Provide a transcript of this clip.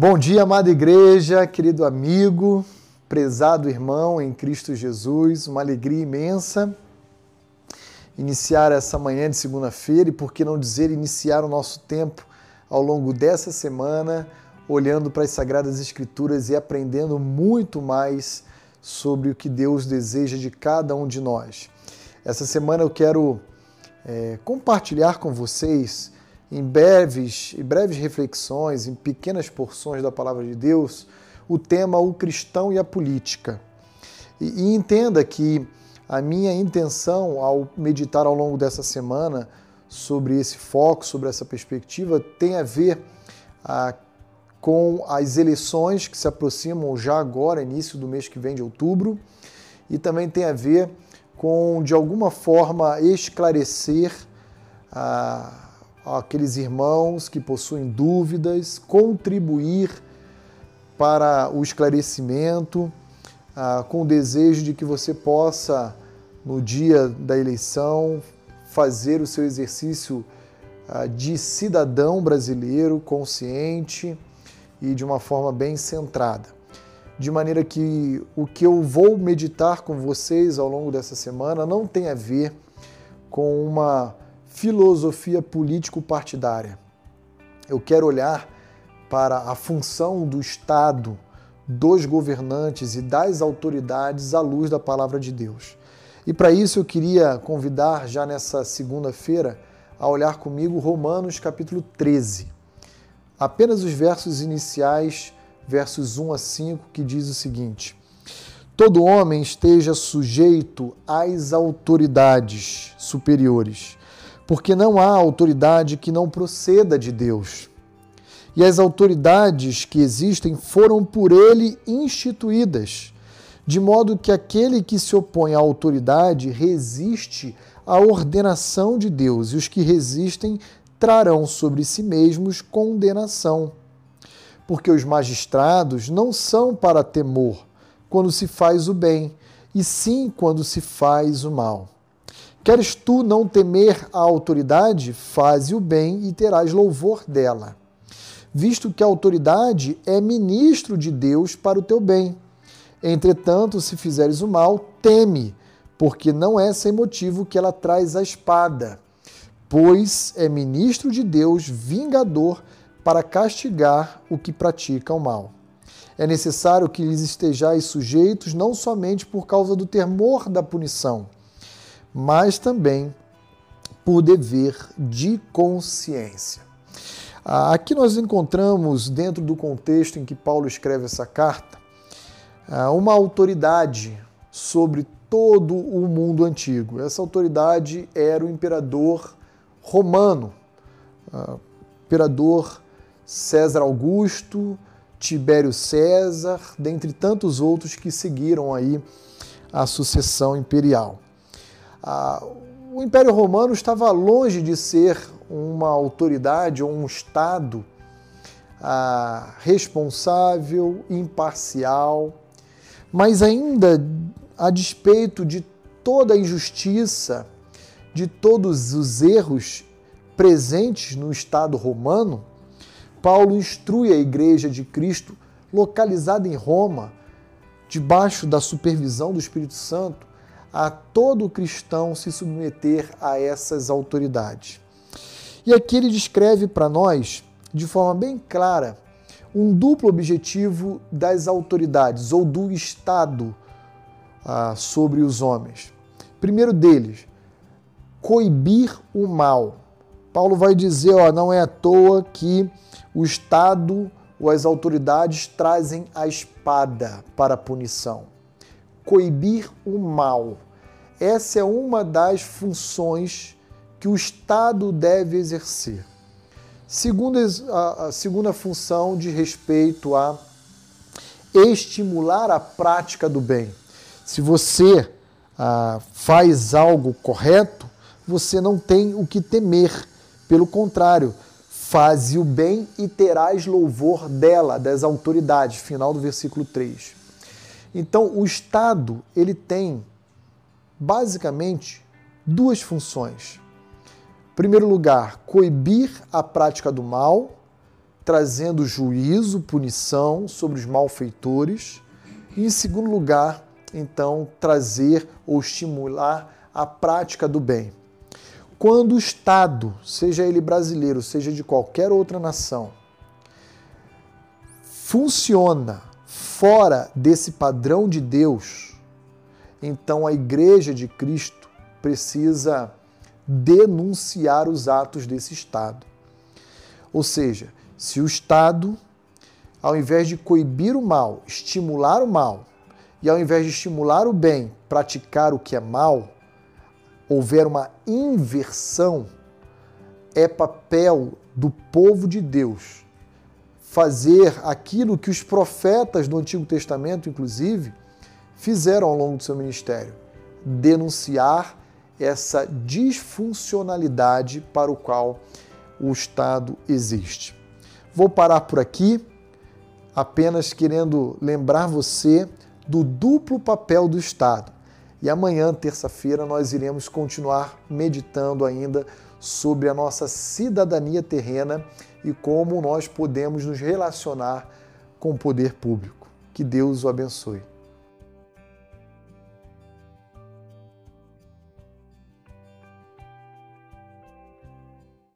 Bom dia, amada igreja, querido amigo, prezado irmão em Cristo Jesus, uma alegria imensa iniciar essa manhã de segunda-feira e, por que não dizer, iniciar o nosso tempo ao longo dessa semana, olhando para as Sagradas Escrituras e aprendendo muito mais sobre o que Deus deseja de cada um de nós. Essa semana eu quero é, compartilhar com vocês em breves, em breves reflexões, em pequenas porções da palavra de Deus, o tema o cristão e a política. E, e entenda que a minha intenção ao meditar ao longo dessa semana sobre esse foco, sobre essa perspectiva, tem a ver ah, com as eleições que se aproximam já agora, início do mês que vem de outubro, e também tem a ver com, de alguma forma, esclarecer ah, aqueles irmãos que possuem dúvidas, contribuir para o esclarecimento, ah, com o desejo de que você possa, no dia da eleição, fazer o seu exercício ah, de cidadão brasileiro consciente e de uma forma bem centrada. De maneira que o que eu vou meditar com vocês ao longo dessa semana não tem a ver com uma filosofia político-partidária. Eu quero olhar para a função do Estado, dos governantes e das autoridades à luz da palavra de Deus. E para isso eu queria convidar já nessa segunda-feira a olhar comigo Romanos capítulo 13. Apenas os versos iniciais, versos 1 a 5, que diz o seguinte: Todo homem esteja sujeito às autoridades superiores porque não há autoridade que não proceda de Deus. E as autoridades que existem foram por ele instituídas, de modo que aquele que se opõe à autoridade resiste à ordenação de Deus, e os que resistem trarão sobre si mesmos condenação. Porque os magistrados não são para temor quando se faz o bem, e sim quando se faz o mal. Queres tu não temer a autoridade? Faze o bem e terás louvor dela, visto que a autoridade é ministro de Deus para o teu bem. Entretanto, se fizeres o mal, teme, porque não é sem motivo que ela traz a espada, pois é ministro de Deus, vingador, para castigar o que pratica o mal. É necessário que lhes estejais sujeitos, não somente por causa do temor da punição, mas também por dever de consciência. Ah, aqui nós encontramos, dentro do contexto em que Paulo escreve essa carta, ah, uma autoridade sobre todo o mundo antigo. Essa autoridade era o imperador romano, ah, imperador César Augusto, Tibério César, dentre tantos outros que seguiram aí a sucessão imperial o Império Romano estava longe de ser uma autoridade ou um Estado ah, responsável, imparcial, mas ainda a despeito de toda a injustiça, de todos os erros presentes no Estado romano, Paulo instrui a Igreja de Cristo, localizada em Roma, debaixo da supervisão do Espírito Santo, a todo cristão se submeter a essas autoridades. E aqui ele descreve para nós, de forma bem clara, um duplo objetivo das autoridades ou do Estado ah, sobre os homens. Primeiro deles, coibir o mal. Paulo vai dizer, ó, não é à toa que o Estado ou as autoridades trazem a espada para a punição coibir o mal. Essa é uma das funções que o Estado deve exercer. Segunda, a, segunda função de respeito a estimular a prática do bem. Se você ah, faz algo correto, você não tem o que temer. Pelo contrário, faze o bem e terás louvor dela, das autoridades. Final do versículo 3. Então, o Estado ele tem basicamente duas funções. Em primeiro lugar, coibir a prática do mal. trazendo juízo, punição sobre os malfeitores. E, em segundo lugar, então, trazer ou estimular a prática do bem. Quando o Estado, seja ele brasileiro, seja de qualquer outra nação, funciona fora desse padrão de Deus, então a Igreja de Cristo precisa denunciar os atos desse Estado. Ou seja, se o Estado, ao invés de coibir o mal, estimular o mal, e ao invés de estimular o bem, praticar o que é mal, houver uma inversão, é papel do povo de Deus fazer aquilo que os profetas do Antigo Testamento, inclusive, fizeram ao longo do seu ministério: denunciar essa disfuncionalidade para o qual o Estado existe. Vou parar por aqui, apenas querendo lembrar você do duplo papel do Estado. E amanhã, terça-feira, nós iremos continuar meditando ainda sobre a nossa cidadania terrena e como nós podemos nos relacionar com o poder público. Que Deus o abençoe.